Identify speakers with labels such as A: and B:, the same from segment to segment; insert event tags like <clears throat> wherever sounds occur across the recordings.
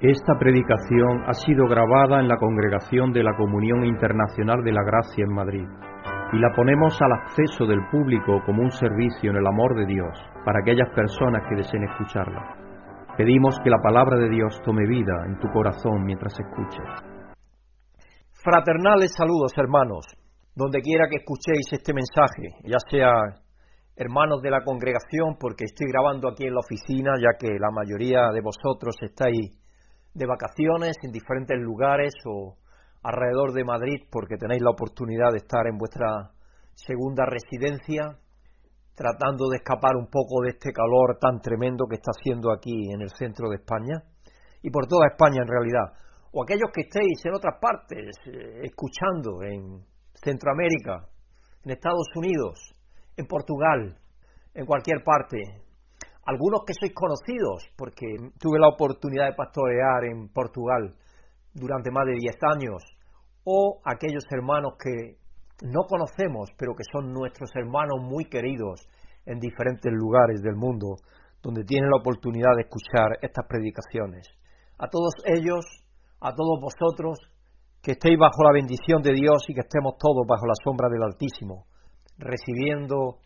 A: Esta predicación ha sido grabada en la Congregación de la Comunión Internacional de la Gracia en Madrid y la ponemos al acceso del público como un servicio en el amor de Dios para aquellas personas que deseen escucharla. Pedimos que la palabra de Dios tome vida en tu corazón mientras escuches.
B: Fraternales saludos, hermanos, donde quiera que escuchéis este mensaje, ya sea hermanos de la congregación, porque estoy grabando aquí en la oficina, ya que la mayoría de vosotros estáis de vacaciones en diferentes lugares o alrededor de Madrid porque tenéis la oportunidad de estar en vuestra segunda residencia tratando de escapar un poco de este calor tan tremendo que está haciendo aquí en el centro de España y por toda España en realidad. O aquellos que estéis en otras partes eh, escuchando en Centroamérica, en Estados Unidos, en Portugal, en cualquier parte, algunos que sois conocidos, porque tuve la oportunidad de pastorear en Portugal durante más de 10 años, o aquellos hermanos que no conocemos, pero que son nuestros hermanos muy queridos en diferentes lugares del mundo, donde tienen la oportunidad de escuchar estas predicaciones. A todos ellos, a todos vosotros, que estéis bajo la bendición de Dios y que estemos todos bajo la sombra del Altísimo, recibiendo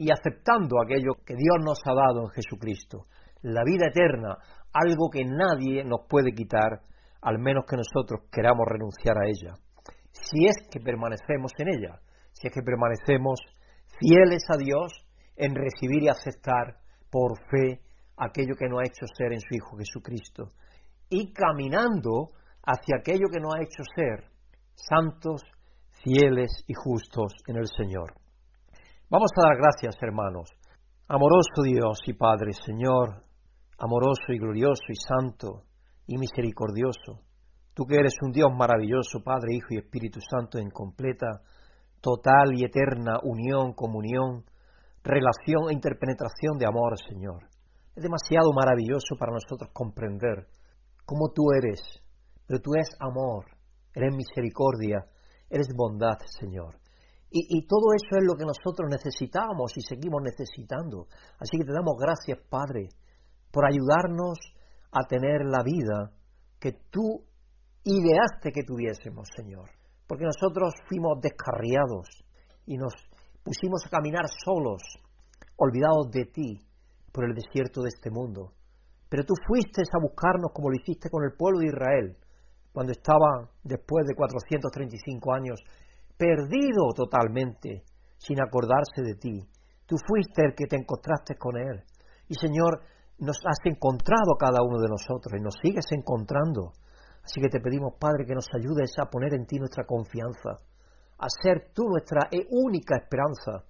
B: y aceptando aquello que Dios nos ha dado en Jesucristo, la vida eterna, algo que nadie nos puede quitar, al menos que nosotros queramos renunciar a ella, si es que permanecemos en ella, si es que permanecemos fieles a Dios en recibir y aceptar por fe aquello que nos ha hecho ser en su Hijo Jesucristo, y caminando hacia aquello que nos ha hecho ser santos, fieles y justos en el Señor. Vamos a dar gracias, hermanos. Amoroso Dios y Padre, Señor, amoroso y glorioso y santo y misericordioso, tú que eres un Dios maravilloso, Padre, Hijo y Espíritu Santo en completa, total y eterna unión, comunión, relación e interpenetración de amor, Señor. Es demasiado maravilloso para nosotros comprender cómo tú eres, pero tú eres amor, eres misericordia, eres bondad, Señor. Y, todo eso es lo que nosotros necesitamos y seguimos necesitando. Así que te damos gracias, Padre, por ayudarnos a tener la vida que tú ideaste que tuviésemos, Señor. Porque nosotros fuimos descarriados y nos pusimos a caminar solos, olvidados de ti, por el desierto de este mundo. Pero tú fuiste a buscarnos como lo hiciste con el pueblo de Israel, cuando estaba después de 435 años perdido totalmente, sin acordarse de ti. Tú fuiste el que te encontraste con Él. Y Señor, nos has encontrado cada uno de nosotros y nos sigues encontrando. Así que te pedimos, Padre, que nos ayudes a poner en ti nuestra confianza, a ser tú nuestra única esperanza,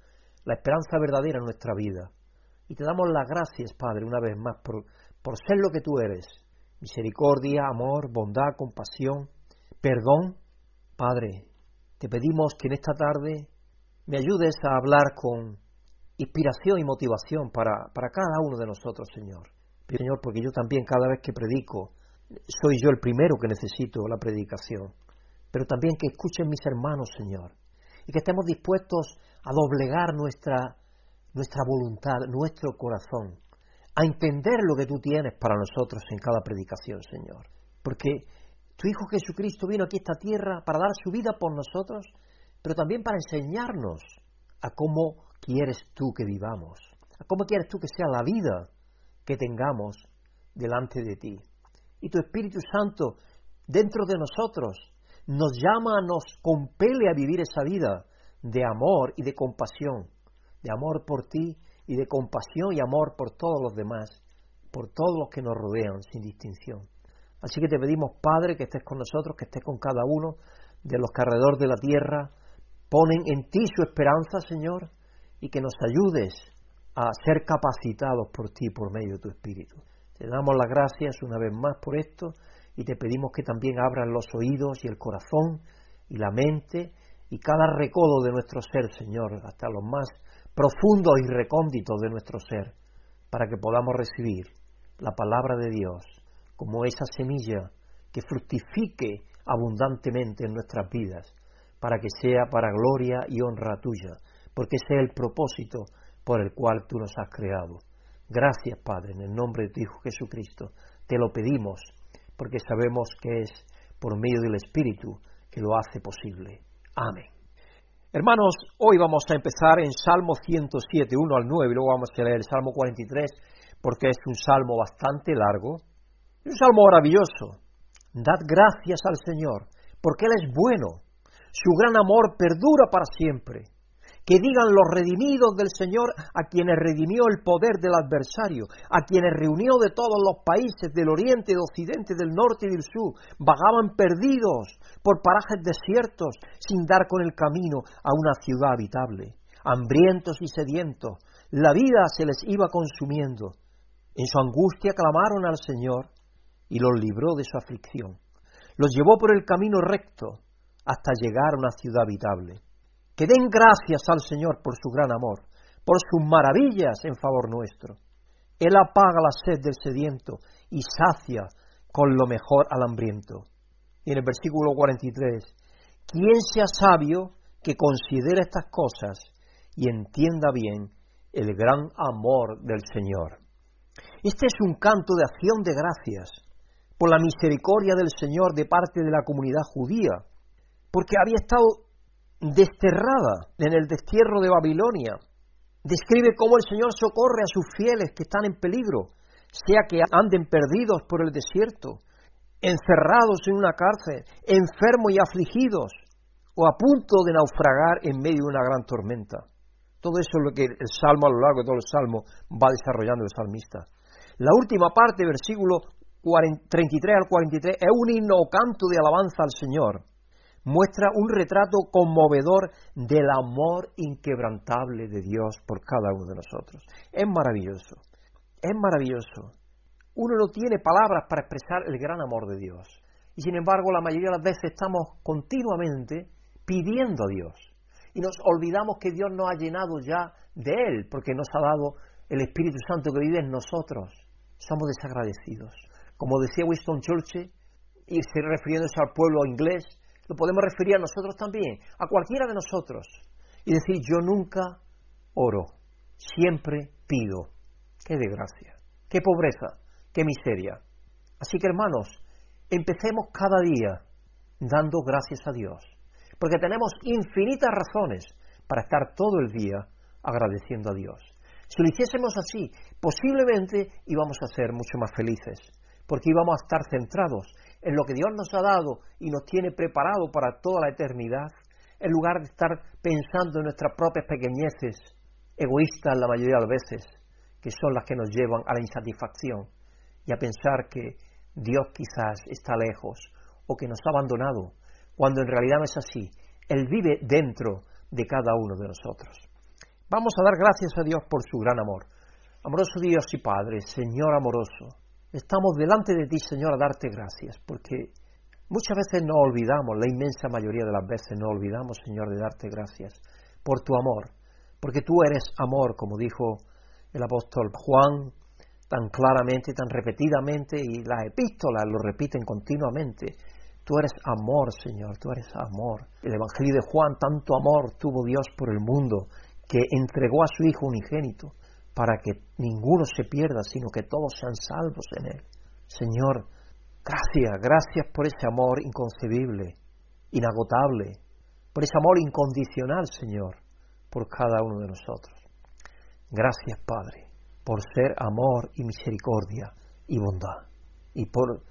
B: la esperanza verdadera en nuestra vida. Y te damos las gracias, Padre, una vez más, por, por ser lo que tú eres. Misericordia, amor, bondad, compasión, perdón. Padre, te pedimos que en esta tarde me ayudes a hablar con inspiración y motivación para, para cada uno de nosotros, Señor. Señor, porque yo también cada vez que predico, soy yo el primero que necesito la predicación. Pero también que escuchen mis hermanos, Señor. Y que estemos dispuestos a doblegar nuestra, nuestra voluntad, nuestro corazón, a entender lo que tú tienes para nosotros en cada predicación, Señor. Porque tu Hijo Jesucristo vino aquí a esta tierra para dar su vida por nosotros, pero también para enseñarnos a cómo quieres tú que vivamos, a cómo quieres tú que sea la vida que tengamos delante de ti. Y tu Espíritu Santo dentro de nosotros nos llama, nos compele a vivir esa vida de amor y de compasión, de amor por ti y de compasión y amor por todos los demás, por todos los que nos rodean sin distinción. Así que te pedimos, Padre, que estés con nosotros, que estés con cada uno de los que alrededor de la tierra ponen en ti su esperanza, Señor, y que nos ayudes a ser capacitados por ti por medio de tu Espíritu. Te damos las gracias una vez más por esto y te pedimos que también abran los oídos y el corazón y la mente y cada recodo de nuestro ser, Señor, hasta los más profundos y recónditos de nuestro ser, para que podamos recibir la palabra de Dios como esa semilla que fructifique abundantemente en nuestras vidas, para que sea para gloria y honra tuya, porque ese es el propósito por el cual tú nos has creado. Gracias, Padre, en el nombre de tu Hijo Jesucristo, te lo pedimos porque sabemos que es por medio del Espíritu que lo hace posible. Amén. Hermanos, hoy vamos a empezar en Salmo 107, 1 al 9, y luego vamos a leer el Salmo 43, porque es un salmo bastante largo, un salmo maravilloso. Dad gracias al Señor, porque Él es bueno, su gran amor perdura para siempre. Que digan los redimidos del Señor a quienes redimió el poder del adversario, a quienes reunió de todos los países del oriente, del occidente, del norte y del sur. Vagaban perdidos por parajes desiertos sin dar con el camino a una ciudad habitable. Hambrientos y sedientos, la vida se les iba consumiendo. En su angustia clamaron al Señor y los libró de su aflicción. Los llevó por el camino recto hasta llegar a una ciudad habitable. Que den gracias al Señor por su gran amor, por sus maravillas en favor nuestro. Él apaga la sed del sediento y sacia con lo mejor al hambriento. Y en el versículo 43, quien sea sabio que considere estas cosas y entienda bien el gran amor del Señor. Este es un canto de acción de gracias por la misericordia del Señor de parte de la comunidad judía, porque había estado desterrada en el destierro de Babilonia. Describe cómo el Señor socorre a sus fieles que están en peligro, sea que anden perdidos por el desierto, encerrados en una cárcel, enfermos y afligidos, o a punto de naufragar en medio de una gran tormenta. Todo eso es lo que el Salmo a lo largo de todo el Salmo va desarrollando el salmista. La última parte, versículo 33 al 43, es un himno canto de alabanza al Señor muestra un retrato conmovedor del amor inquebrantable de Dios por cada uno de nosotros. Es maravilloso, es maravilloso. Uno no tiene palabras para expresar el gran amor de Dios. Y sin embargo, la mayoría de las veces estamos continuamente pidiendo a Dios. Y nos olvidamos que Dios nos ha llenado ya de Él, porque nos ha dado el Espíritu Santo que vive en nosotros. Somos desagradecidos. Como decía Winston Churchill, y refiriéndose al pueblo inglés, lo podemos referir a nosotros también, a cualquiera de nosotros, y decir, yo nunca oro, siempre pido. Qué desgracia, qué pobreza, qué miseria. Así que hermanos, empecemos cada día dando gracias a Dios, porque tenemos infinitas razones para estar todo el día agradeciendo a Dios. Si lo hiciésemos así, posiblemente íbamos a ser mucho más felices, porque íbamos a estar centrados en lo que Dios nos ha dado y nos tiene preparado para toda la eternidad, en lugar de estar pensando en nuestras propias pequeñeces, egoístas la mayoría de las veces, que son las que nos llevan a la insatisfacción y a pensar que Dios quizás está lejos o que nos ha abandonado, cuando en realidad no es así. Él vive dentro de cada uno de nosotros. Vamos a dar gracias a Dios por su gran amor. Amoroso Dios y Padre, Señor amoroso, Estamos delante de ti, Señor, a darte gracias, porque muchas veces no olvidamos, la inmensa mayoría de las veces no olvidamos, Señor, de darte gracias por tu amor, porque tú eres amor, como dijo el apóstol Juan tan claramente, tan repetidamente, y las epístolas lo repiten continuamente. Tú eres amor, Señor, tú eres amor. El Evangelio de Juan, tanto amor tuvo Dios por el mundo, que entregó a su Hijo unigénito para que ninguno se pierda, sino que todos sean salvos en Él. Señor, gracias, gracias por ese amor inconcebible, inagotable, por ese amor incondicional, Señor, por cada uno de nosotros. Gracias, Padre, por ser amor y misericordia y bondad, y por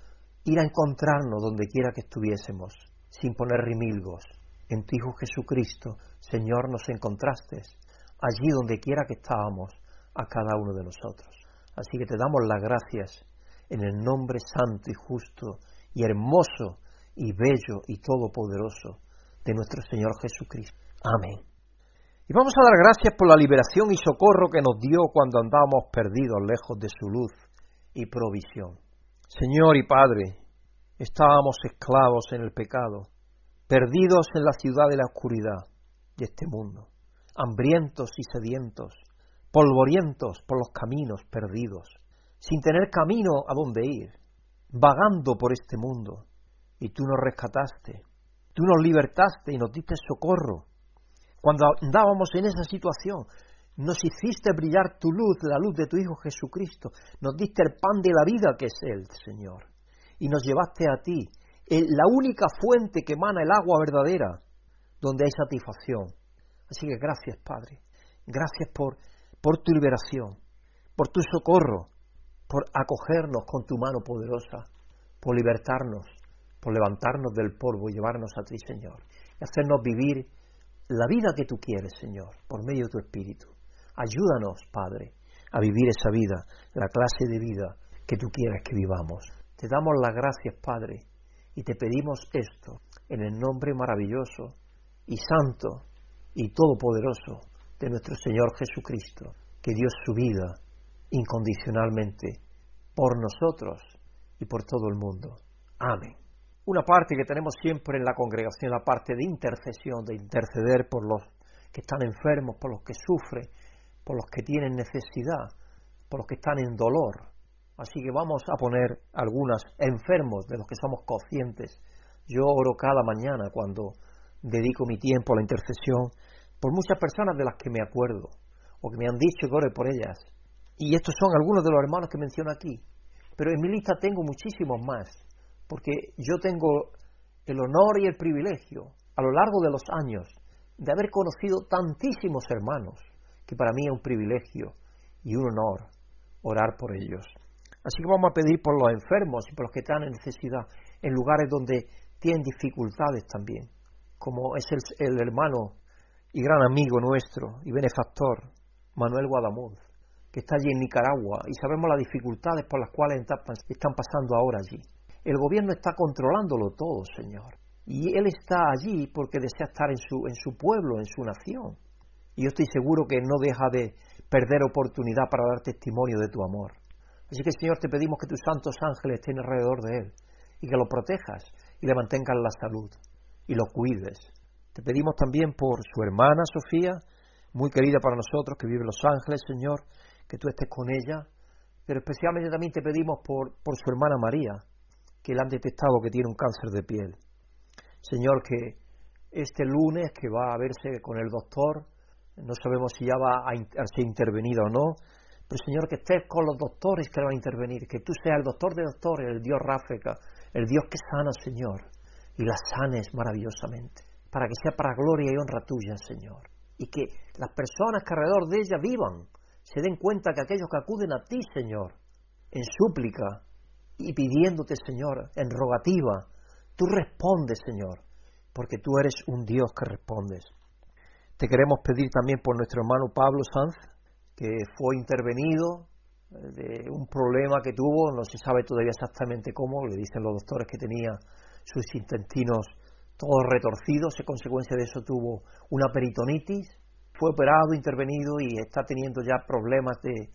B: ir a encontrarnos donde quiera que estuviésemos, sin poner rimilgos. En tu Hijo Jesucristo, Señor, nos encontraste, allí donde quiera que estábamos, a cada uno de nosotros. Así que te damos las gracias en el nombre santo y justo y hermoso y bello y todopoderoso de nuestro Señor Jesucristo. Amén. Y vamos a dar gracias por la liberación y socorro que nos dio cuando andábamos perdidos lejos de su luz y provisión. Señor y Padre, estábamos esclavos en el pecado, perdidos en la ciudad de la oscuridad de este mundo, hambrientos y sedientos, polvorientos por los caminos perdidos, sin tener camino a dónde ir, vagando por este mundo. Y tú nos rescataste, tú nos libertaste y nos diste socorro. Cuando andábamos en esa situación, nos hiciste brillar tu luz, la luz de tu Hijo Jesucristo, nos diste el pan de la vida que es Él, Señor. y nos llevaste a ti, la única fuente que emana el agua verdadera, donde hay satisfacción. Así que gracias, Padre. Gracias por, por tu liberación, por tu socorro, por acogernos con tu mano poderosa, por libertarnos, por levantarnos del polvo y llevarnos a ti, Señor, y hacernos vivir la vida que tú quieres, Señor, por medio de tu Espíritu. Ayúdanos, Padre, a vivir esa vida, la clase de vida que tú quieres que vivamos. Te damos las gracias, Padre, y te pedimos esto en el nombre maravilloso y santo y todopoderoso de nuestro Señor Jesucristo, que dio su vida incondicionalmente por nosotros y por todo el mundo. Amén. Una parte que tenemos siempre en la congregación, la parte de intercesión, de interceder por los que están enfermos, por los que sufren, por los que tienen necesidad, por los que están en dolor. Así que vamos a poner algunos enfermos de los que somos conscientes. Yo oro cada mañana cuando dedico mi tiempo a la intercesión por muchas personas de las que me acuerdo o que me han dicho que ore por ellas. Y estos son algunos de los hermanos que menciono aquí. Pero en mi lista tengo muchísimos más, porque yo tengo el honor y el privilegio a lo largo de los años de haber conocido tantísimos hermanos, que para mí es un privilegio y un honor orar por ellos. Así que vamos a pedir por los enfermos y por los que están en necesidad, en lugares donde tienen dificultades también, como es el, hermano y gran amigo nuestro y benefactor, Manuel Guadamuz, que está allí en Nicaragua y sabemos las dificultades por las cuales están pasando ahora allí. El gobierno está controlándolo todo, Señor. Y Él está allí porque desea estar en su, en su pueblo, en su nación. Y yo estoy seguro que no deja de perder oportunidad para dar testimonio de tu amor. Así que, Señor, te pedimos que tus santos ángeles estén alrededor de Él y que lo protejas y le mantengas la salud y lo cuides. Te pedimos también por su hermana Sofía, muy querida para nosotros, que vive en Los Ángeles, Señor, que tú estés con ella, pero especialmente también te pedimos por, por su hermana María, que le han detectado que tiene un cáncer de piel. Señor, que este lunes que va a verse con el doctor, no sabemos si ya va a, ser intervenido o no, pero Señor, que estés con los doctores que van a intervenir, que tú seas el doctor de doctores, el Dios Ráfrica, el Dios que sana, Señor, y la sanes maravillosamente, para que sea para gloria y honra tuya, Señor, y que las personas que alrededor de ella vivan se den cuenta que aquellos que acuden a ti, Señor, en súplica y pidiéndote, Señor, en rogativa, tú respondes, Señor, porque tú eres un Dios que respondes. Te queremos pedir también por nuestro hermano Pablo Sanz, que fue intervenido eh, de un problema que tuvo, no se sabe todavía exactamente cómo, le dicen los doctores que tenía sus intestinos todos retorcidos, en consecuencia de eso tuvo una peritonitis, fue operado, intervenido y está teniendo ya problemas de,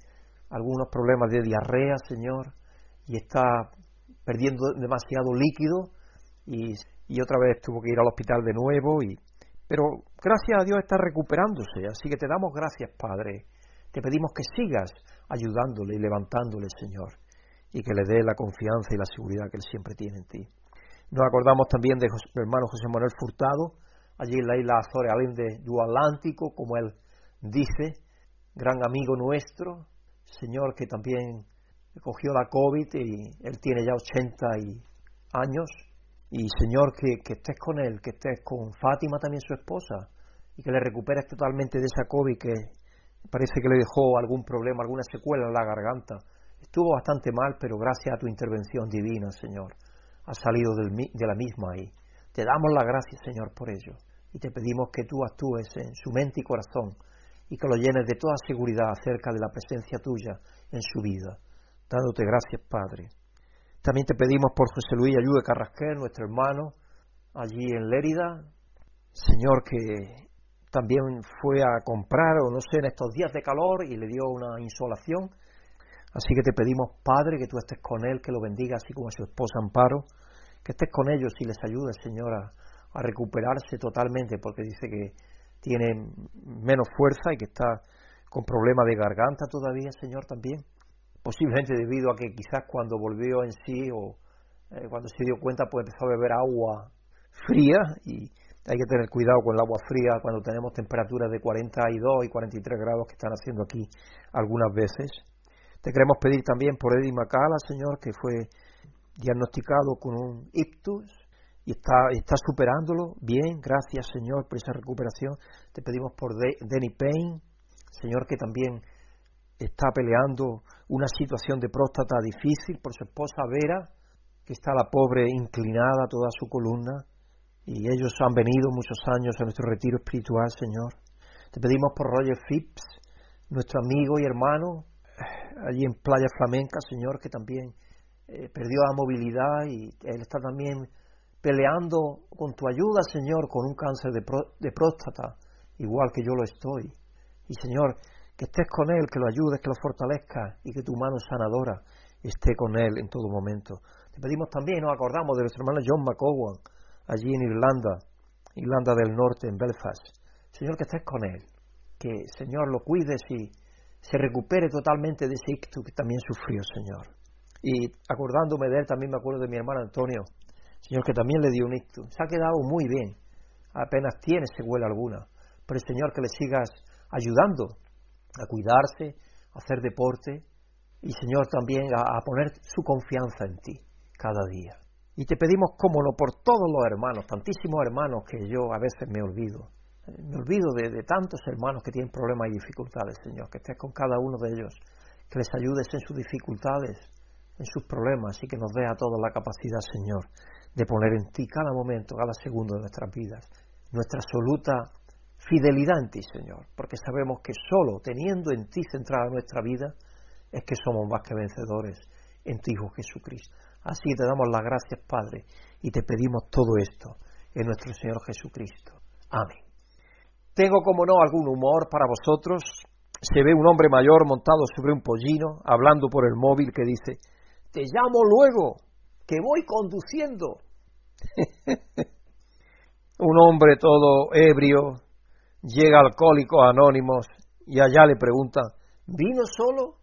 B: algunos problemas de diarrea, Señor, y está perdiendo demasiado líquido y, y otra vez tuvo que ir al hospital de nuevo y pero gracias a Dios está recuperándose, así que te damos gracias, Padre. Te pedimos que sigas ayudándole y levantándole, Señor, y que le dé la confianza y la seguridad que Él siempre tiene en ti. Nos acordamos también de mi hermano José Manuel Furtado, allí en la isla Azores, de du Atlántico, como él dice, gran amigo nuestro, señor que también cogió la COVID y él tiene ya 80 años, y Señor que estés con él, que estés con Fátima también su esposa, y que le recuperes totalmente de esa COVID que parece que le dejó algún problema, alguna secuela en la garganta. Estuvo bastante mal, pero gracias a tu intervención divina, Señor, ha salido de la misma ahí. Te damos la gracia, Señor, por ello. Y te pedimos que tú actúes en su mente y corazón y que lo llenes de toda seguridad acerca de la presencia tuya en su vida. Dándote gracias, Padre. También te pedimos por José Luis Ayude Carrasquer, nuestro hermano, allí en Lérida. Señor, que también fue a comprar, o no sé, en estos días de calor y le dio una insolación. Así que te pedimos, Padre, que tú estés con él, que lo bendiga, así como a su esposa Amparo que estés con ellos y les ayudes, Señor, a, recuperarse totalmente, porque dice que tiene menos fuerza y que está con problemas de garganta todavía, Señor, también. Posiblemente debido a que quizás cuando volvió en sí o eh, cuando se dio cuenta, pues empezó a beber agua fría y hay que tener cuidado con el agua fría cuando tenemos temperaturas de 42 y 43 grados que están haciendo aquí algunas veces. Te queremos pedir también por Eddie Macala, Señor, que fue diagnosticado con un ictus y está, está superándolo. Bien, gracias Señor por esa recuperación. Te pedimos por Denny Payne, Señor que también está peleando una situación de próstata difícil por su esposa Vera, que está la pobre inclinada toda su columna. Y ellos han venido muchos años a nuestro retiro espiritual, Señor. Te pedimos por Roger Phipps, nuestro amigo y hermano, allí en Playa Flamenca, Señor, que también eh, perdió la movilidad y él está también peleando con tu ayuda, Señor, con un cáncer de, de próstata, igual que yo lo estoy. Y Señor, que estés con él, que lo ayudes, que lo fortalezca y que tu mano sanadora esté con él en todo momento. Te pedimos también, nos acordamos de nuestro hermano John McCowan, allí en Irlanda, Irlanda del Norte, en Belfast. Señor, que estés con él, que Señor lo cuides y se recupere totalmente de ese ictus que también sufrió, Señor. Y acordándome de él, también me acuerdo de mi hermano Antonio, Señor, que también le dio un ictus. Se ha quedado muy bien, apenas tiene secuela alguna. Pero Señor, que le sigas ayudando a cuidarse, a hacer deporte y Señor también a, a poner su confianza en ti cada día. Y te pedimos, cómo no, por todos los hermanos, tantísimos hermanos que yo a veces me olvido. Me olvido de, tantos hermanos que tienen problemas y dificultades, Señor, que estés con cada uno de ellos, que les ayudes en sus dificultades, en sus problemas y que nos dé a todos la capacidad, Señor, de poner en ti cada momento, cada segundo de nuestras vidas, nuestra absoluta fidelidad en ti, Señor, porque sabemos que solo teniendo en ti centrada nuestra vida es que somos más que vencedores en tu Hijo Jesucristo. Así te damos las gracias, Padre, y te pedimos todo esto en nuestro Señor Jesucristo. Amén. Tengo, como no, algún humor para vosotros. Se ve un hombre mayor montado sobre un pollino, hablando por el móvil, que dice, te llamo luego, que voy conduciendo. <laughs> un hombre todo ebrio, llega alcohólico Anónimos y allá le preguntan, ¿vino solo?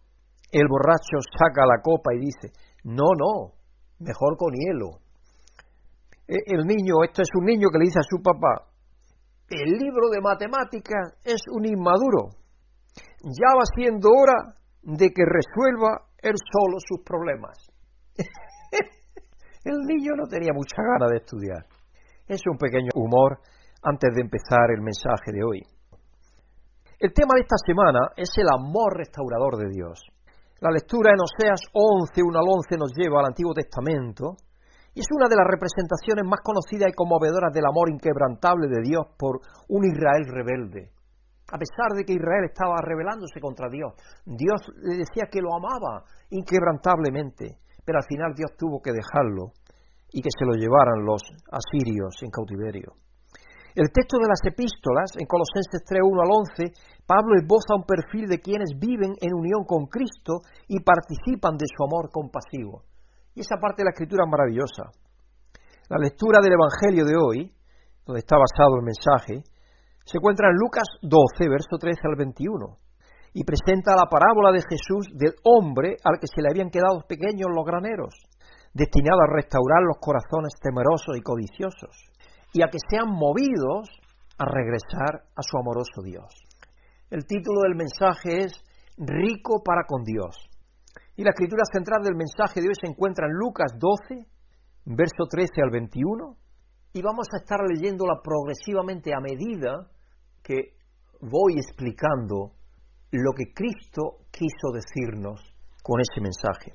B: El borracho saca la copa y dice, no, no, mejor con hielo. E, el niño, esto es un niño que le dice a su papá, el libro de matemáticas es un inmaduro. Ya va siendo hora de que resuelva él solo sus problemas. <laughs> el niño no tenía mucha gana de estudiar. Es un pequeño humor antes de empezar el mensaje de hoy. El tema de esta semana es el amor restaurador de Dios. La lectura en Oseas 11, 1 al 11 nos lleva al Antiguo Testamento y es una de las representaciones más conocidas y conmovedoras del amor inquebrantable de Dios por un Israel rebelde. A pesar de que Israel estaba rebelándose contra Dios, Dios le decía que lo amaba inquebrantablemente, pero al final Dios tuvo que dejarlo y que se lo llevaran los asirios en cautiverio. El texto de las epístolas, en Colosenses 3, 1 al 11, Pablo esboza un perfil de quienes viven en unión con Cristo y participan de su amor compasivo. Y esa parte de la escritura es maravillosa. La lectura del Evangelio de hoy, donde está basado el mensaje, se encuentra en Lucas 12, verso 13 al 21, y presenta la parábola de Jesús del hombre al que se le habían quedado pequeños los graneros, destinado a restaurar los corazones temerosos y codiciosos y a que sean movidos a regresar a su amoroso Dios. El título del mensaje es Rico para con Dios. Y la escritura central del mensaje de hoy se encuentra en Lucas 12, verso 13 al 21, y vamos a estar leyéndola progresivamente a medida que voy explicando lo que Cristo quiso decirnos con ese mensaje.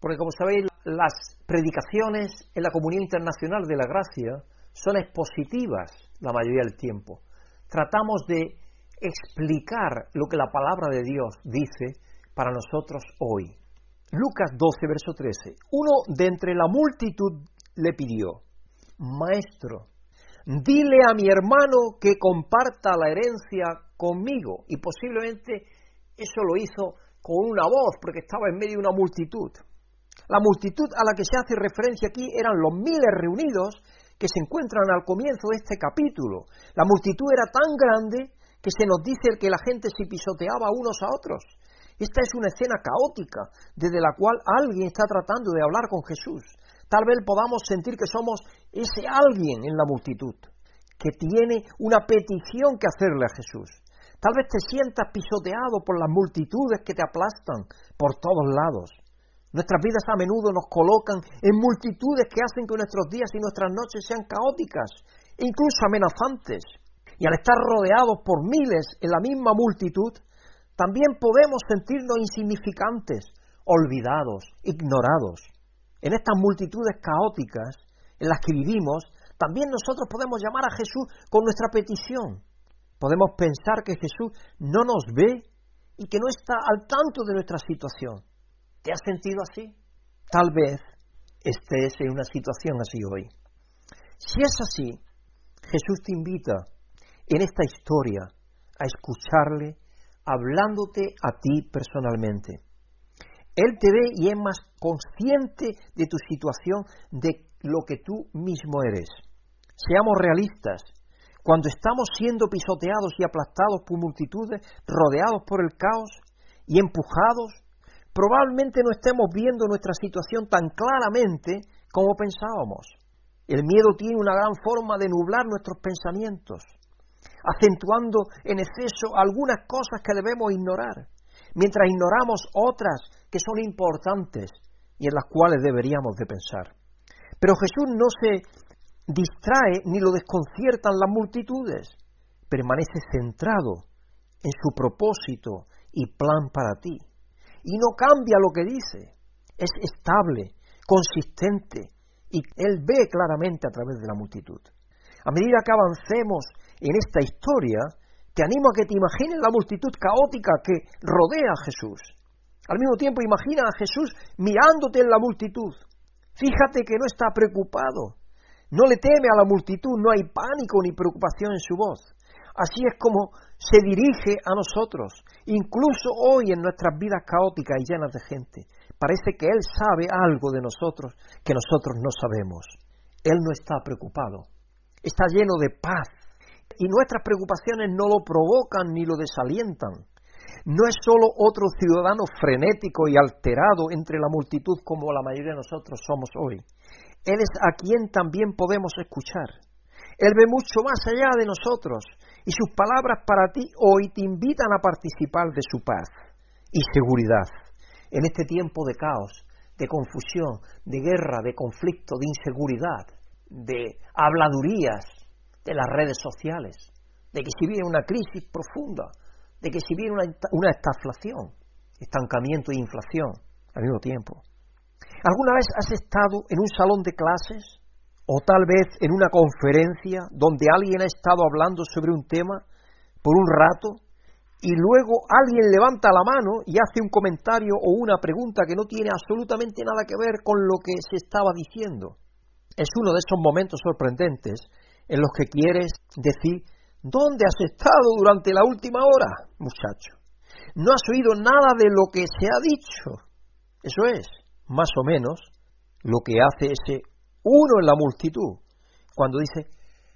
B: Porque como sabéis, las predicaciones en la comunión internacional de la gracia son expositivas la mayoría del tiempo. Tratamos de explicar lo que la palabra de Dios dice para nosotros hoy. Lucas 12, verso 13. Uno de entre la multitud le pidió, Maestro, dile a mi hermano que comparta la herencia conmigo. Y posiblemente eso lo hizo con una voz, porque estaba en medio de una multitud. La multitud a la que se hace referencia aquí eran los miles reunidos que se encuentran al comienzo de este capítulo. La multitud era tan grande que se nos dice que la gente se pisoteaba unos a otros. Esta es una escena caótica desde la cual alguien está tratando de hablar con Jesús. Tal vez podamos sentir que somos ese alguien en la multitud que tiene una petición que hacerle a Jesús. Tal vez te sientas pisoteado por las multitudes que te aplastan por todos lados. Nuestras vidas a menudo nos colocan en multitudes que hacen que nuestros días y nuestras noches sean caóticas e incluso amenazantes. Y al estar rodeados por miles en la misma multitud, también podemos sentirnos insignificantes, olvidados, ignorados. En estas multitudes caóticas en las que vivimos, también nosotros podemos llamar a Jesús con nuestra petición. Podemos pensar que Jesús no nos ve y que no está al tanto de nuestra situación. ¿Te has sentido así? Tal vez estés en una situación así hoy. Si es así, Jesús te invita en esta historia a escucharle hablándote a ti personalmente. Él te ve y es más consciente de tu situación de lo que tú mismo eres. Seamos realistas. Cuando estamos siendo pisoteados y aplastados por multitudes, rodeados por el caos y empujados, probablemente no estemos viendo nuestra situación tan claramente como pensábamos. El miedo tiene una gran forma de nublar nuestros pensamientos, acentuando en exceso algunas cosas que debemos ignorar, mientras ignoramos otras que son importantes y en las cuales deberíamos de pensar. Pero Jesús no se distrae ni lo desconciertan las multitudes, permanece centrado en su propósito y plan para ti. Y no cambia lo que dice, es estable, consistente, y Él ve claramente a través de la multitud. A medida que avancemos en esta historia, te animo a que te imagines la multitud caótica que rodea a Jesús. Al mismo tiempo, imagina a Jesús mirándote en la multitud. Fíjate que no está preocupado. No le teme a la multitud, no hay pánico ni preocupación en su voz. Así es como se dirige a nosotros, incluso hoy en nuestras vidas caóticas y llenas de gente. Parece que Él sabe algo de nosotros que nosotros no sabemos. Él no está preocupado, está lleno de paz y nuestras preocupaciones no lo provocan ni lo desalientan. No es solo otro ciudadano frenético y alterado entre la multitud como la mayoría de nosotros somos hoy. Él es a quien también podemos escuchar. Él ve mucho más allá de nosotros y sus palabras para ti hoy te invitan a participar de su paz y seguridad en este tiempo de caos, de confusión, de guerra, de conflicto, de inseguridad, de habladurías de las redes sociales, de que si viene una crisis profunda, de que si viene una, una estaflación, estancamiento e inflación al mismo tiempo. ¿Alguna vez has estado en un salón de clases o tal vez en una conferencia donde alguien ha estado hablando sobre un tema por un rato y luego alguien levanta la mano y hace un comentario o una pregunta que no tiene absolutamente nada que ver con lo que se estaba diciendo? Es uno de esos momentos sorprendentes en los que quieres decir, ¿dónde has estado durante la última hora, muchacho? No has oído nada de lo que se ha dicho. Eso es, más o menos, lo que hace ese uno en la multitud, cuando dice,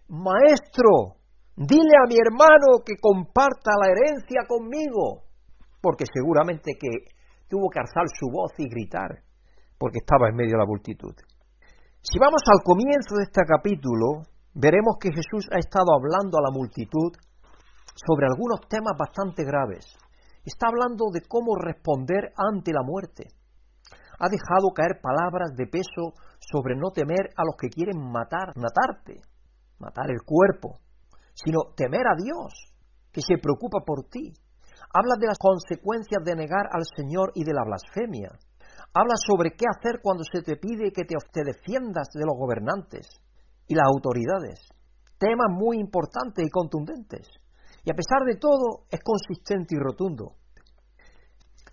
B: Maestro, dile a mi hermano que comparta la herencia conmigo, porque seguramente que tuvo que alzar su voz y gritar, porque estaba en medio de la multitud. Si vamos al comienzo de este capítulo, veremos que Jesús ha estado hablando a la multitud sobre algunos temas bastante graves. Está hablando de cómo responder ante la muerte. Ha dejado caer palabras de peso sobre no temer a los que quieren matar, matarte, matar el cuerpo, sino temer a Dios, que se preocupa por ti. Habla de las consecuencias de negar al Señor y de la blasfemia. Habla sobre qué hacer cuando se te pide que te, te defiendas de los gobernantes y las autoridades. Temas muy importantes y contundentes. Y a pesar de todo, es consistente y rotundo.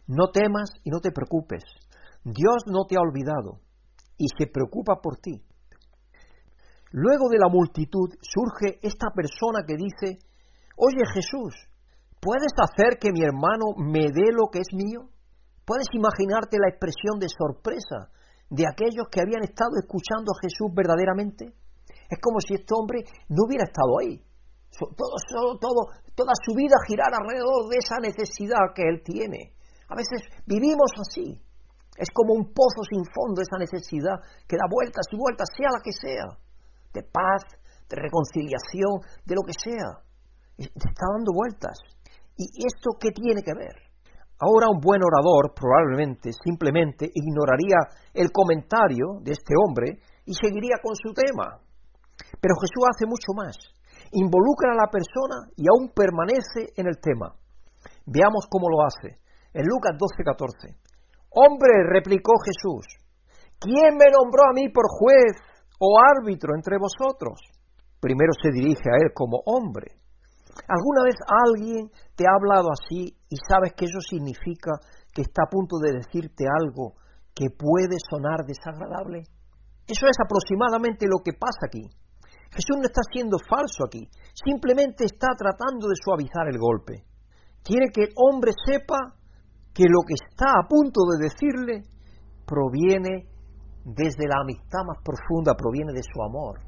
B: No temas y no te preocupes. Dios no te ha olvidado y se preocupa por ti. Luego de la multitud surge esta persona que dice, oye Jesús, ¿puedes hacer que mi hermano me dé lo que es mío? ¿Puedes imaginarte la expresión de sorpresa de aquellos que habían estado escuchando a Jesús verdaderamente? Es como si este hombre no hubiera estado ahí. Todo, todo, toda su vida girar alrededor de esa necesidad que él tiene. A veces vivimos así. Es como un pozo sin fondo esa necesidad que da vueltas y vueltas, sea la que sea. De paz, de reconciliación, de lo que sea. Está dando vueltas. ¿Y esto qué tiene que ver? Ahora un buen orador probablemente simplemente ignoraría el comentario de este hombre y seguiría con su tema. Pero Jesús hace mucho más. Involucra a la persona y aún permanece en el tema. Veamos cómo lo hace. En Lucas 12:14. Hombre, replicó Jesús, ¿quién me nombró a mí por juez o árbitro entre vosotros? Primero se dirige a él como hombre. ¿Alguna vez alguien te ha hablado así y sabes que eso significa que está a punto de decirte algo que puede sonar desagradable? Eso es aproximadamente lo que pasa aquí. Jesús no está siendo falso aquí, simplemente está tratando de suavizar el golpe. Quiere que el hombre sepa que lo que está a punto de decirle proviene desde la amistad más profunda, proviene de su amor,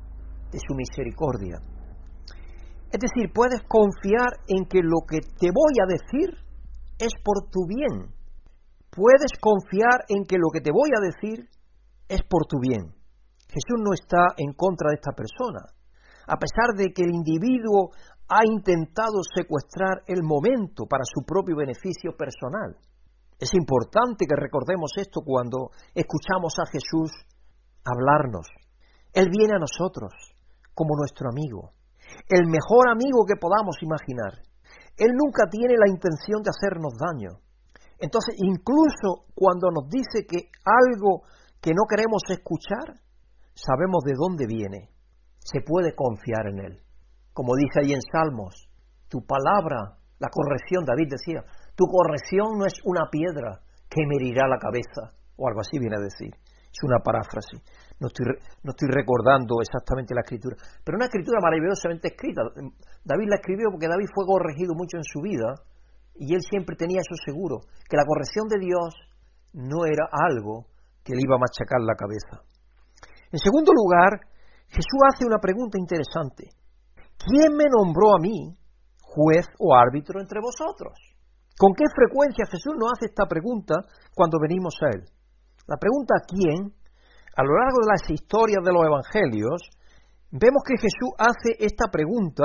B: de su misericordia. Es decir, puedes confiar en que lo que te voy a decir es por tu bien. Puedes confiar en que lo que te voy a decir es por tu bien. Jesús no está en contra de esta persona. A pesar de que el individuo ha intentado secuestrar el momento para su propio beneficio personal. Es importante que recordemos esto cuando escuchamos a Jesús hablarnos. Él viene a nosotros como nuestro amigo el mejor amigo que podamos imaginar. Él nunca tiene la intención de hacernos daño. Entonces, incluso cuando nos dice que algo que no queremos escuchar, sabemos de dónde viene. Se puede confiar en Él. Como dice ahí en Salmos, tu palabra, la corrección, David decía, tu corrección no es una piedra que me la cabeza, o algo así viene a decir. Es una paráfrasis no estoy, no estoy recordando exactamente la escritura, pero una escritura maravillosamente escrita. David la escribió porque David fue corregido mucho en su vida y él siempre tenía eso seguro, que la corrección de Dios no era algo que le iba a machacar la cabeza. En segundo lugar, Jesús hace una pregunta interesante. ¿Quién me nombró a mí juez o árbitro entre vosotros? ¿Con qué frecuencia Jesús nos hace esta pregunta cuando venimos a Él? La pregunta ¿quién? a lo largo de las historias de los evangelios, vemos que Jesús hace esta pregunta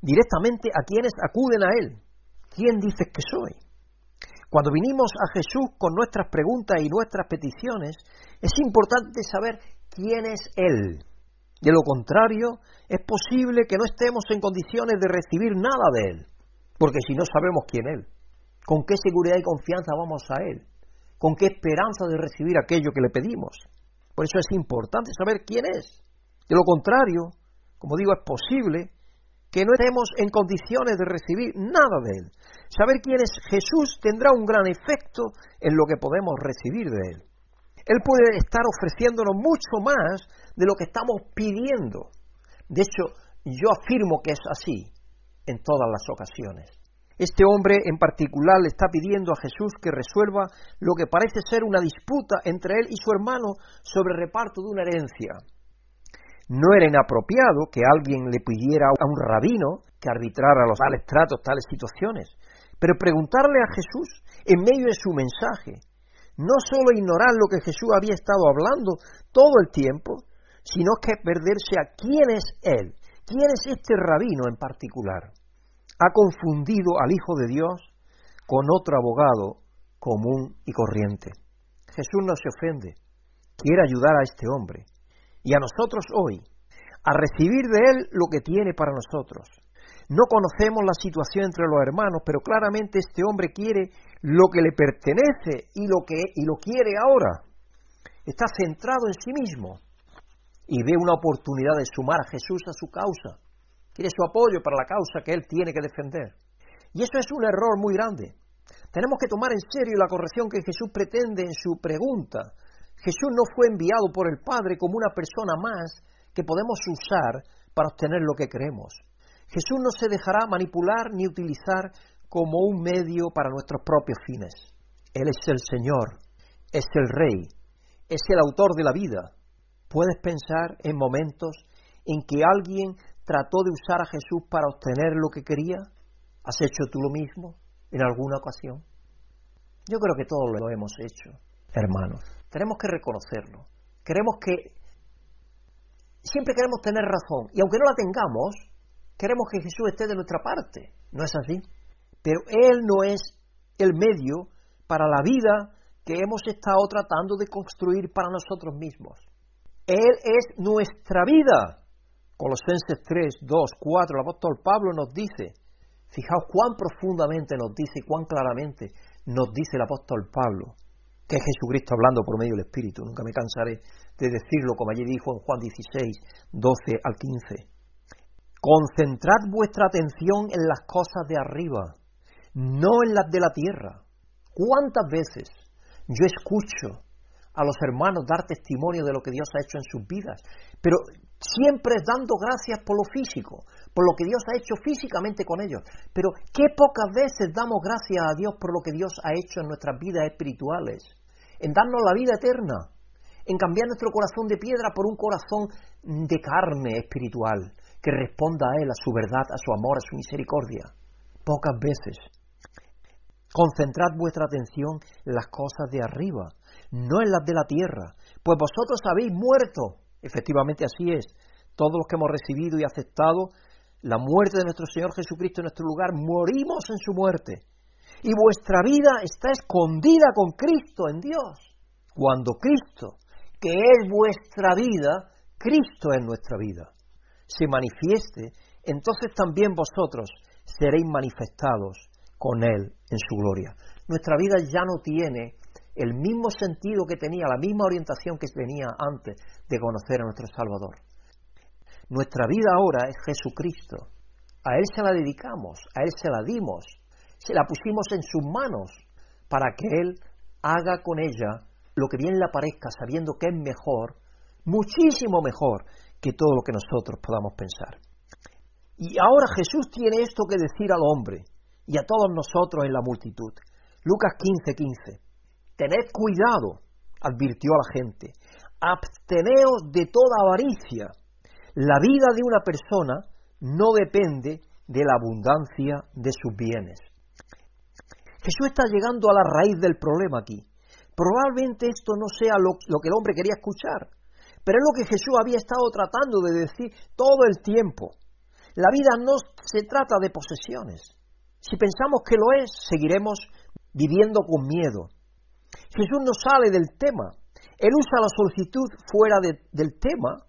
B: directamente a quienes acuden a Él. ¿Quién dices que soy? Cuando vinimos a Jesús con nuestras preguntas y nuestras peticiones, es importante saber quién es Él. De lo contrario, es posible que no estemos en condiciones de recibir nada de Él, porque si no sabemos quién es Él, con qué seguridad y confianza vamos a Él, con qué esperanza de recibir aquello que le pedimos. Por eso es importante saber quién es. De lo contrario, como digo, es posible que no estemos en condiciones de recibir nada de Él. Saber quién es Jesús tendrá un gran efecto en lo que podemos recibir de Él. Él puede estar ofreciéndonos mucho más de lo que estamos pidiendo. De hecho, yo afirmo que es así en todas las ocasiones. Este hombre en particular le está pidiendo a Jesús que resuelva lo que parece ser una disputa entre él y su hermano sobre reparto de una herencia. No era inapropiado que alguien le pidiera a un rabino que arbitrara los tales tratos, tales situaciones, pero preguntarle a Jesús en medio de su mensaje, no solo ignorar lo que Jesús había estado hablando todo el tiempo, sino que perderse a quién es Él, quién es este rabino en particular ha confundido al Hijo de Dios con otro abogado común y corriente. Jesús no se ofende, quiere ayudar a este hombre y a nosotros hoy a recibir de él lo que tiene para nosotros. No conocemos la situación entre los hermanos, pero claramente este hombre quiere lo que le pertenece y lo que y lo quiere ahora. Está centrado en sí mismo y ve una oportunidad de sumar a Jesús a su causa quiere su apoyo para la causa que él tiene que defender. Y eso es un error muy grande. Tenemos que tomar en serio la corrección que Jesús pretende en su pregunta. Jesús no fue enviado por el Padre como una persona más que podemos usar para obtener lo que queremos. Jesús no se dejará manipular ni utilizar como un medio para nuestros propios fines. Él es el Señor, es el Rey, es el autor de la vida. ¿Puedes pensar en momentos en que alguien trató de usar a Jesús para obtener lo que quería? ¿Has hecho tú lo mismo en alguna ocasión? Yo creo que todos lo hemos hecho, hermanos. Tenemos que reconocerlo. Queremos que... Siempre queremos tener razón. Y aunque no la tengamos, queremos que Jesús esté de nuestra parte. ¿No es así? Pero Él no es el medio para la vida que hemos estado tratando de construir para nosotros mismos. Él es nuestra vida. Colosenses 3, 2, 4, el apóstol Pablo nos dice, fijaos cuán profundamente nos dice y cuán claramente nos dice el apóstol Pablo, que es Jesucristo hablando por medio del Espíritu. Nunca me cansaré de decirlo, como allí dijo en Juan 16, 12 al 15. Concentrad vuestra atención en las cosas de arriba, no en las de la tierra. ¿Cuántas veces yo escucho a los hermanos dar testimonio de lo que Dios ha hecho en sus vidas, pero siempre dando gracias por lo físico, por lo que Dios ha hecho físicamente con ellos. Pero qué pocas veces damos gracias a Dios por lo que Dios ha hecho en nuestras vidas espirituales, en darnos la vida eterna, en cambiar nuestro corazón de piedra por un corazón de carne espiritual, que responda a Él, a su verdad, a su amor, a su misericordia. Pocas veces. Concentrad vuestra atención en las cosas de arriba, no en las de la tierra, pues vosotros habéis muerto. Efectivamente así es. Todos los que hemos recibido y aceptado la muerte de nuestro Señor Jesucristo en nuestro lugar, morimos en su muerte. Y vuestra vida está escondida con Cristo en Dios. Cuando Cristo, que es vuestra vida, Cristo es nuestra vida, se manifieste, entonces también vosotros seréis manifestados con Él en su gloria. Nuestra vida ya no tiene el mismo sentido que tenía, la misma orientación que tenía antes de conocer a nuestro Salvador. Nuestra vida ahora es Jesucristo. A Él se la dedicamos, a Él se la dimos, se la pusimos en sus manos para que Él haga con ella lo que bien le parezca, sabiendo que es mejor, muchísimo mejor que todo lo que nosotros podamos pensar. Y ahora Jesús tiene esto que decir al hombre, y a todos nosotros en la multitud. Lucas 15, 15. Tened cuidado, advirtió a la gente, absteneos de toda avaricia. La vida de una persona no depende de la abundancia de sus bienes. Jesús está llegando a la raíz del problema aquí. Probablemente esto no sea lo, lo, que el hombre quería escuchar, pero es lo que Jesús había estado tratando de decir todo el tiempo. La vida no se trata de posesiones, si pensamos que lo es, seguiremos viviendo con miedo. Jesús no sale del tema. Él usa la solicitud fuera del tema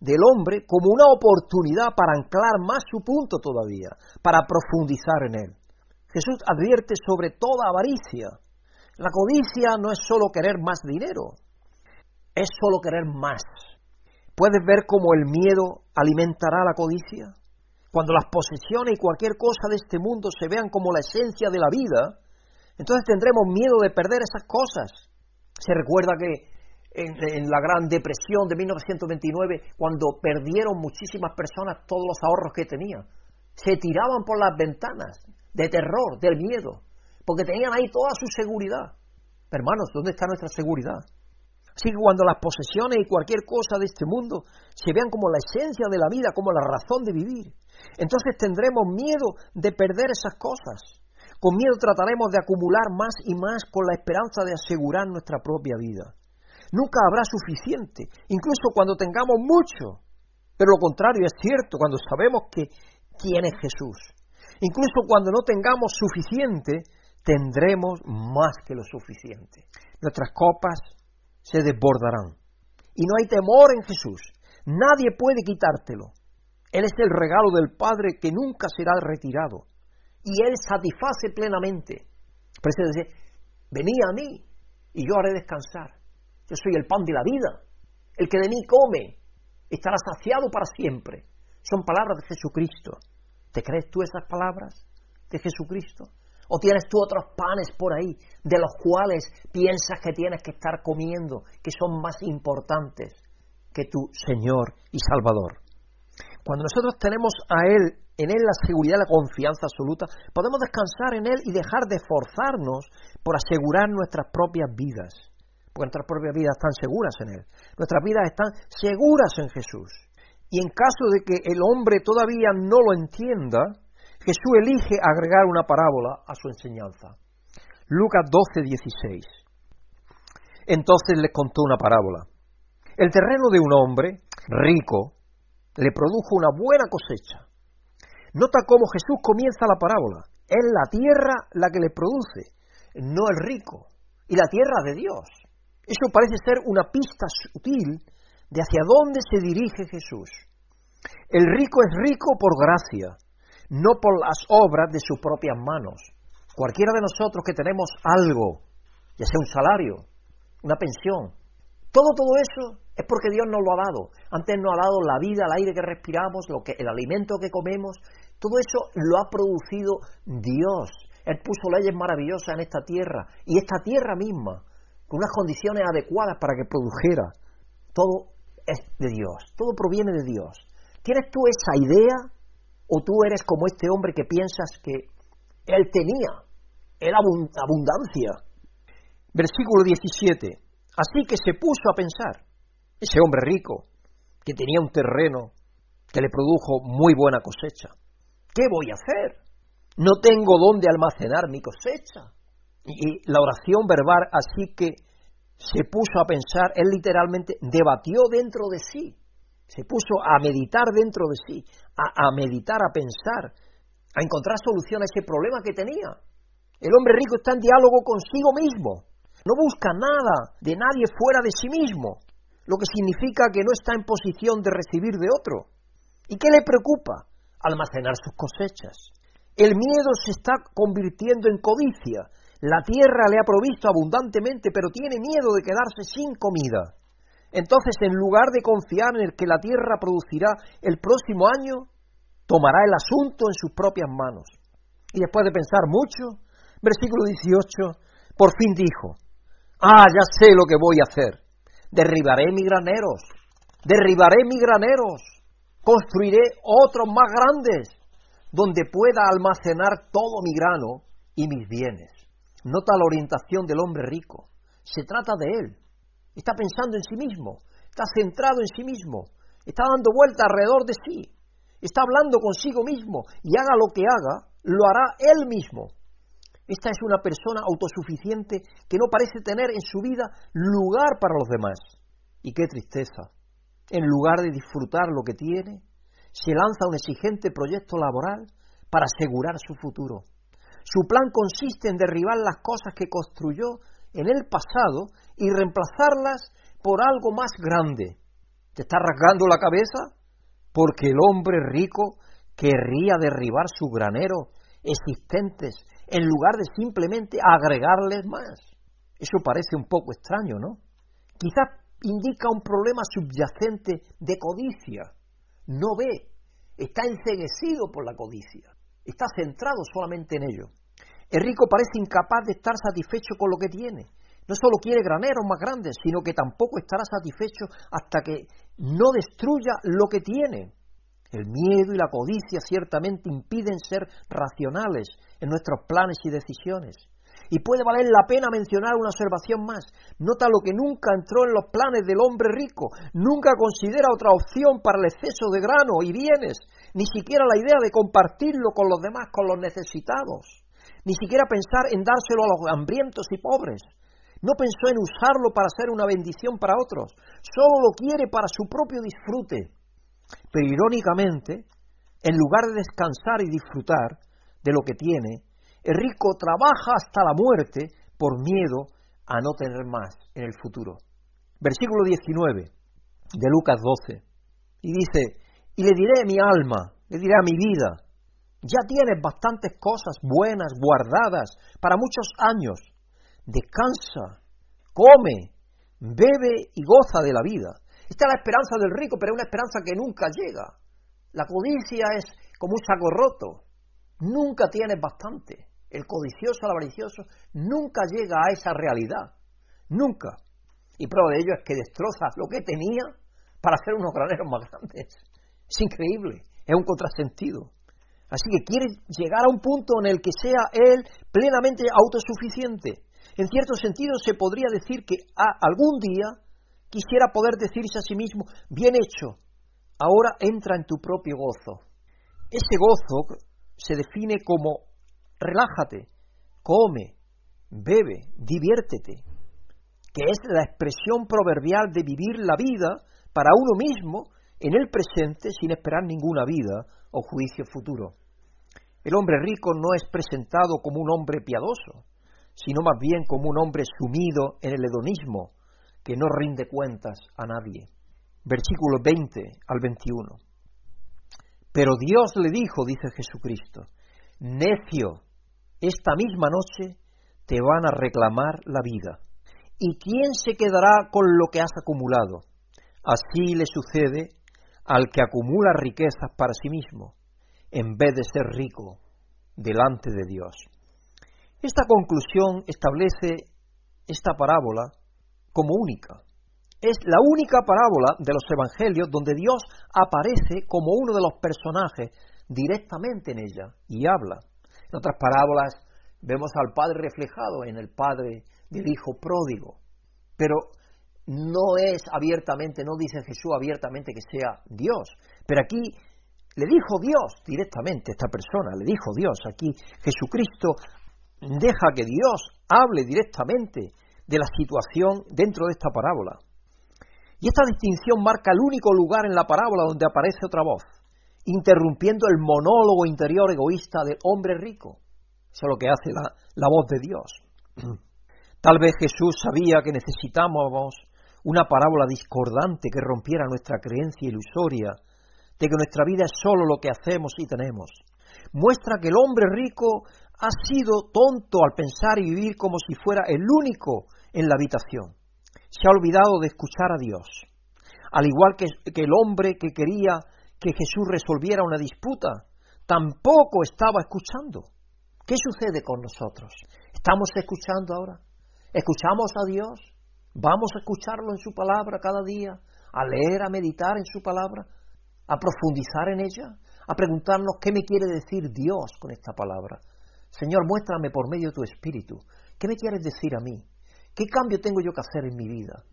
B: del hombre como una oportunidad para anclar más su punto todavía, para profundizar en él. Jesús advierte sobre toda avaricia. La codicia no es solo querer más dinero, es solo querer más. ¿Puedes ver cómo el miedo alimentará la codicia? Cuando las posesiones y cualquier cosa de este mundo se vean como la esencia de la vida, entonces tendremos miedo de perder esas cosas. Se recuerda que en, la Gran Depresión de 1929, cuando perdieron muchísimas personas todos los ahorros que tenían, se tiraban por las ventanas de terror, del miedo, porque tenían ahí toda su seguridad. Hermanos, ¿dónde está nuestra seguridad? Así cuando las posesiones y cualquier cosa de este mundo se vean como la esencia de la vida, como la razón de vivir, entonces tendremos miedo de perder esas cosas. Con miedo trataremos de acumular más y más con la esperanza de asegurar nuestra propia vida. Nunca habrá suficiente, incluso cuando tengamos mucho. Pero lo contrario es cierto cuando sabemos que quién es Jesús. Incluso cuando no tengamos suficiente, tendremos más que lo suficiente. Nuestras copas se desbordarán. Y no hay temor en Jesús. Nadie puede quitártelo. Él es el regalo del Padre que nunca será retirado. Y Él satisface plenamente. Por eso dice, venid a mí y yo haré descansar. Yo soy el pan de la vida. El que de mí come estará saciado para siempre. Son palabras de Jesucristo. ¿Te crees tú esas palabras de Jesucristo? ¿O tienes tú otros panes por ahí de los cuales piensas que tienes que estar comiendo, que son más importantes que tu Señor y Salvador? Cuando nosotros tenemos a Él, en Él la seguridad, la confianza absoluta, podemos descansar en Él y dejar de esforzarnos por asegurar nuestras propias vidas. Porque nuestras propias vidas están seguras en Él. Nuestras vidas están seguras en Jesús. Y en caso de que el hombre todavía no lo entienda, Jesús elige agregar una parábola a su enseñanza. Lucas 12, 16. Entonces les contó una parábola. El terreno de un hombre rico le produjo una buena cosecha. Nota cómo Jesús comienza la parábola. Es la tierra la que le produce. no el rico, y la tierra de Dios. Eso parece ser una pista sutil de hacia dónde se dirige Jesús. El rico es rico por gracia, no por las obras de sus propias manos. Cualquiera de nosotros que tenemos algo, ya sea un salario, una pensión, todo, todo eso es porque Dios nos lo ha dado. Antes nos ha dado la vida, el aire que respiramos, lo que, el alimento que comemos. Todo eso lo ha producido Dios. Él puso leyes maravillosas en esta tierra. Y esta tierra misma con unas condiciones adecuadas para que produjera. Todo es de Dios, todo proviene de Dios. ¿Tienes tú esa idea o tú eres como este hombre que piensas que él tenía, era abundancia? Versículo 17. Así que se puso a pensar, ese hombre rico, que tenía un terreno que le produjo muy buena cosecha. ¿Qué voy a hacer? No tengo dónde almacenar mi cosecha. Y la oración verbal, así que se puso a pensar, él literalmente debatió dentro de sí, se puso a meditar dentro de sí, a, meditar, a pensar, a encontrar solución a ese problema que tenía. El hombre rico está en diálogo consigo mismo, no busca nada de nadie fuera de sí mismo, lo que significa que no está en posición de recibir de otro. ¿Y qué le preocupa? Almacenar sus cosechas. El miedo se está convirtiendo en codicia, la tierra le ha provisto abundantemente, pero tiene miedo de quedarse sin comida. Entonces, en lugar de confiar en el que la tierra producirá el próximo año, tomará el asunto en sus propias manos. Y después de pensar mucho, versículo 18, por fin dijo, ah, ya sé lo que voy a hacer. Derribaré mis graneros, derribaré mis graneros, construiré otros más grandes, donde pueda almacenar todo mi grano y mis bienes. Nota la orientación del hombre rico. Se trata de él. Está pensando en sí mismo. Está centrado en sí mismo. Está dando vuelta alrededor de sí. Está hablando consigo mismo. Y haga lo que haga, lo hará él mismo. Esta es una persona autosuficiente que no parece tener en su vida lugar para los demás. Y qué tristeza. En lugar de disfrutar lo que tiene, se lanza un exigente proyecto laboral para asegurar su futuro. Su plan consiste en derribar las cosas que construyó en el pasado y reemplazarlas por algo más grande. ¿Te está rasgando la cabeza? Porque el hombre rico querría derribar sus graneros existentes en lugar de simplemente agregarles más. Eso parece un poco extraño, ¿no? Quizás indica un problema subyacente de codicia. No ve, está enceguecido por la codicia está centrado solamente en ello. El rico parece incapaz de estar satisfecho con lo que tiene. No solo quiere graneros más grandes, sino que tampoco estará satisfecho hasta que no destruya lo que tiene. El miedo y la codicia ciertamente impiden ser racionales en nuestros planes y decisiones. Y puede valer la pena mencionar una observación más. Nota lo que nunca entró en los planes del hombre rico. Nunca considera otra opción para el exceso de grano y bienes. Ni siquiera la idea de compartirlo con los demás, con los necesitados. Ni siquiera pensar en dárselo a los hambrientos y pobres. No pensó en usarlo para ser una bendición para otros. Solo lo quiere para su propio disfrute. Pero irónicamente, en lugar de descansar y disfrutar de lo que tiene, el rico trabaja hasta la muerte por miedo a no tener más en el futuro. Versículo 19 de Lucas 12. Y dice, y le diré a mi alma, le diré a mi vida, ya tienes bastantes cosas buenas guardadas para muchos años. Descansa, come, bebe y goza de la vida. Esta es la esperanza del rico, pero es una esperanza que nunca llega. La codicia es como un saco roto. Nunca tienes bastante el codicioso, el avaricioso, nunca llega a esa realidad. Nunca. Y prueba de ello es que destroza lo que tenía para hacer unos graneros más grandes. Es increíble, es un contrasentido. Así que quiere llegar a un punto en el que sea él plenamente autosuficiente. En cierto sentido se podría decir que algún día quisiera poder decirse a sí mismo, bien hecho, ahora entra en tu propio gozo. Ese gozo se define como relájate, come, bebe, diviértete, que es la expresión proverbial de vivir la vida para uno mismo en el presente sin esperar ninguna vida o juicio futuro. El hombre rico no es presentado como un hombre piadoso, sino más bien como un hombre sumido en el hedonismo que no rinde cuentas a nadie. Versículo 20 al 21. Pero Dios le dijo, dice Jesucristo, necio, esta misma noche te van a reclamar la vida. ¿Y quién se quedará con lo que has acumulado? Así le sucede al que acumula riquezas para sí mismo, en vez de ser rico delante de Dios. Esta conclusión establece esta parábola como única. Es la única parábola de los evangelios donde Dios aparece como uno de los personajes directamente en ella y habla. En otras parábolas vemos al Padre reflejado en el Padre del Hijo pródigo, pero no es abiertamente, no dice Jesús abiertamente que sea Dios, pero aquí le dijo Dios directamente, esta persona, le dijo Dios, aquí Jesucristo deja que Dios hable directamente de la situación dentro de esta parábola. Y esta distinción marca el único lugar en la parábola donde aparece otra voz, interrumpiendo el monólogo interior egoísta del hombre rico. Eso es lo que hace la, la voz de Dios. <clears throat> Tal vez Jesús sabía que necesitábamos una parábola discordante que rompiera nuestra creencia ilusoria de que nuestra vida es solo lo que hacemos y tenemos. Muestra que el hombre rico ha sido tonto al pensar y vivir como si fuera el único en la habitación. Se ha olvidado de escuchar a Dios. Al igual que, que el hombre que quería que Jesús resolviera una disputa, tampoco estaba escuchando. ¿Qué sucede con nosotros? ¿Estamos escuchando ahora? ¿Escuchamos a Dios? ¿Vamos a escucharlo en su palabra cada día? ¿A leer, a meditar en su palabra? ¿A profundizar en ella? ¿A preguntarnos qué me quiere decir Dios con esta palabra? Señor, muéstrame por medio de tu Espíritu. ¿Qué me quieres decir a mí? ¿Qué cambio tengo yo que hacer en mi vida?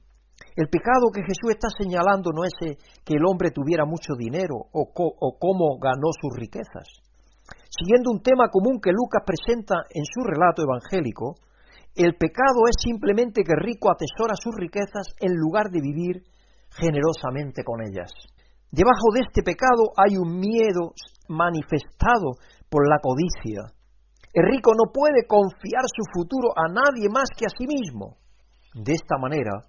B: El pecado que Jesús está señalando no es eh, que el hombre tuviera mucho dinero o, o cómo ganó sus riquezas. Siguiendo un tema común que Lucas presenta en su relato evangélico, el pecado es simplemente que rico atesora sus riquezas en lugar de vivir generosamente con ellas. Debajo de este pecado hay un miedo manifestado por la codicia. El rico no puede confiar su futuro a nadie más que a sí mismo. De esta manera,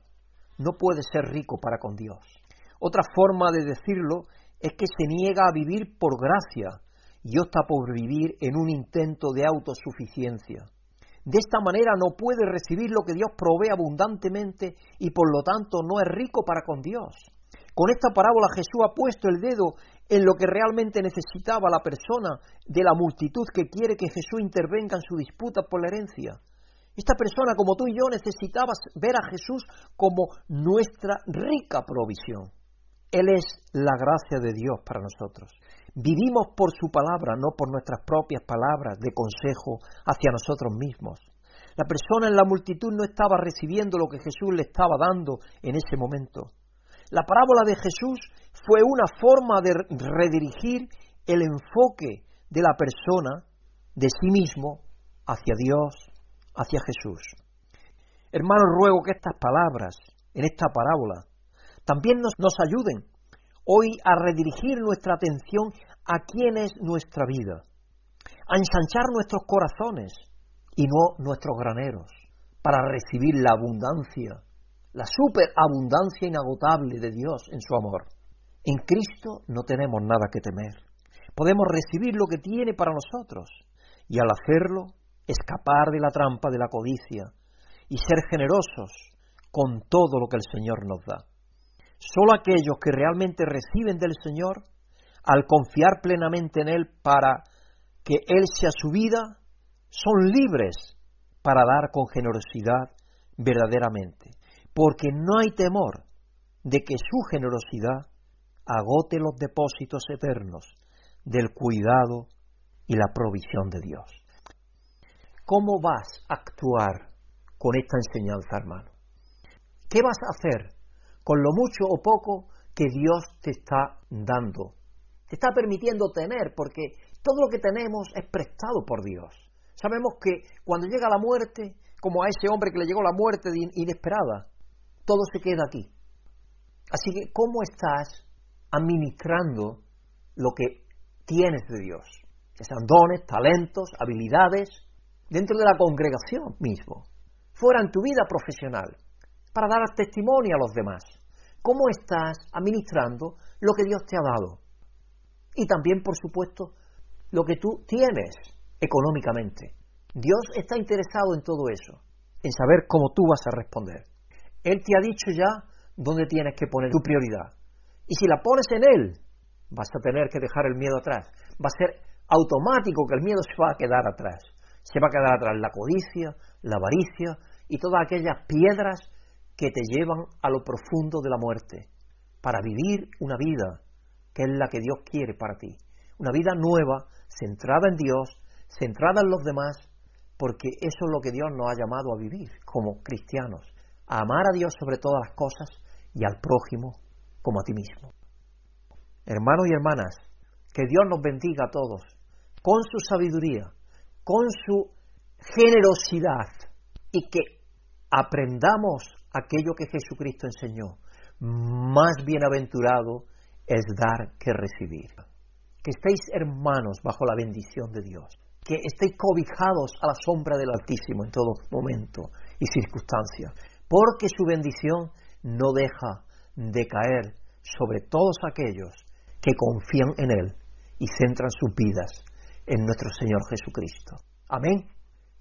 B: no puede ser rico para con Dios. Otra forma de decirlo es que se niega a vivir por gracia y opta por vivir en un intento de autosuficiencia. De esta manera no puede recibir lo que Dios provee abundantemente y por lo tanto no es rico para con Dios. Con esta parábola Jesús ha puesto el dedo en lo que realmente necesitaba la persona de la multitud que quiere que Jesús intervenga en su disputa por la herencia. Esta persona, como tú y yo, necesitaba ver a Jesús como nuestra rica provisión. Él es la gracia de Dios para nosotros. Vivimos por su palabra, no por nuestras propias palabras de consejo hacia nosotros mismos. La persona en la multitud no estaba recibiendo lo que Jesús le estaba dando en ese momento. La parábola de Jesús fue una forma de redirigir el enfoque de la persona de sí mismo hacia Dios, hacia Jesús. Hermanos, ruego que estas palabras en esta parábola también nos, ayuden hoy a redirigir nuestra atención a quién es nuestra vida, a ensanchar nuestros corazones y no nuestros graneros, para recibir la abundancia, la superabundancia inagotable de Dios en su amor. En Cristo no tenemos nada que temer. Podemos recibir lo que tiene para nosotros y al hacerlo escapar de la trampa de la codicia y ser generosos con todo lo que el Señor nos da. Solo aquellos que realmente reciben del Señor al confiar plenamente en Él para que Él sea su vida, son libres para dar con generosidad verdaderamente, porque no hay temor de que su generosidad agote los depósitos eternos del cuidado y la provisión de Dios. ¿Cómo vas a actuar con esta enseñanza, hermano? ¿Qué vas a hacer con lo mucho o poco que Dios te está dando te está permitiendo tener, porque todo lo que tenemos es prestado por Dios. Sabemos que cuando llega la muerte, como a ese hombre que le llegó la muerte inesperada, todo se queda aquí. Así que, ¿cómo estás administrando lo que tienes de Dios? Sean dones, talentos, habilidades, dentro de la congregación mismo, fuera en tu vida profesional, para dar testimonio a los demás. ¿Cómo estás administrando lo que Dios te ha dado? Y también, por supuesto, lo que tú tienes económicamente. Dios está interesado en todo eso, en saber cómo tú vas a responder. Él te ha dicho ya dónde tienes que poner tu prioridad. Y si la pones en Él, vas a tener que dejar el miedo atrás. Va a ser automático que el miedo se va a quedar atrás. Se va a quedar atrás la codicia, la avaricia y todas aquellas piedras que te llevan a lo profundo de la muerte, para vivir una vida que es la que Dios quiere para ti. Una vida nueva, centrada en Dios, centrada en los demás, porque eso es lo que Dios nos ha llamado a vivir como cristianos, amar a Dios sobre todas las cosas y al prójimo como a ti mismo. Hermanos y hermanas, que Dios nos bendiga a todos con su sabiduría, con su generosidad y que aprendamos aquello que Jesucristo enseñó. Más bienaventurado es dar que recibir. Que estéis hermanos bajo la bendición de Dios. Que estéis cobijados a la sombra del Altísimo en todo momento y circunstancia. Porque su bendición no deja de caer sobre todos aquellos que confían en Él y centran sus vidas en nuestro Señor Jesucristo. Amén.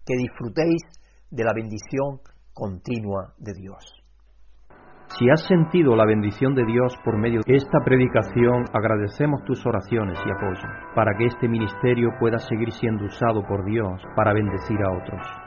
B: Que disfrutéis de la bendición continua de Dios.
A: Si has sentido la bendición de Dios por medio de esta predicación, agradecemos tus oraciones y apoyo para que este ministerio pueda seguir siendo usado por Dios para bendecir a otros.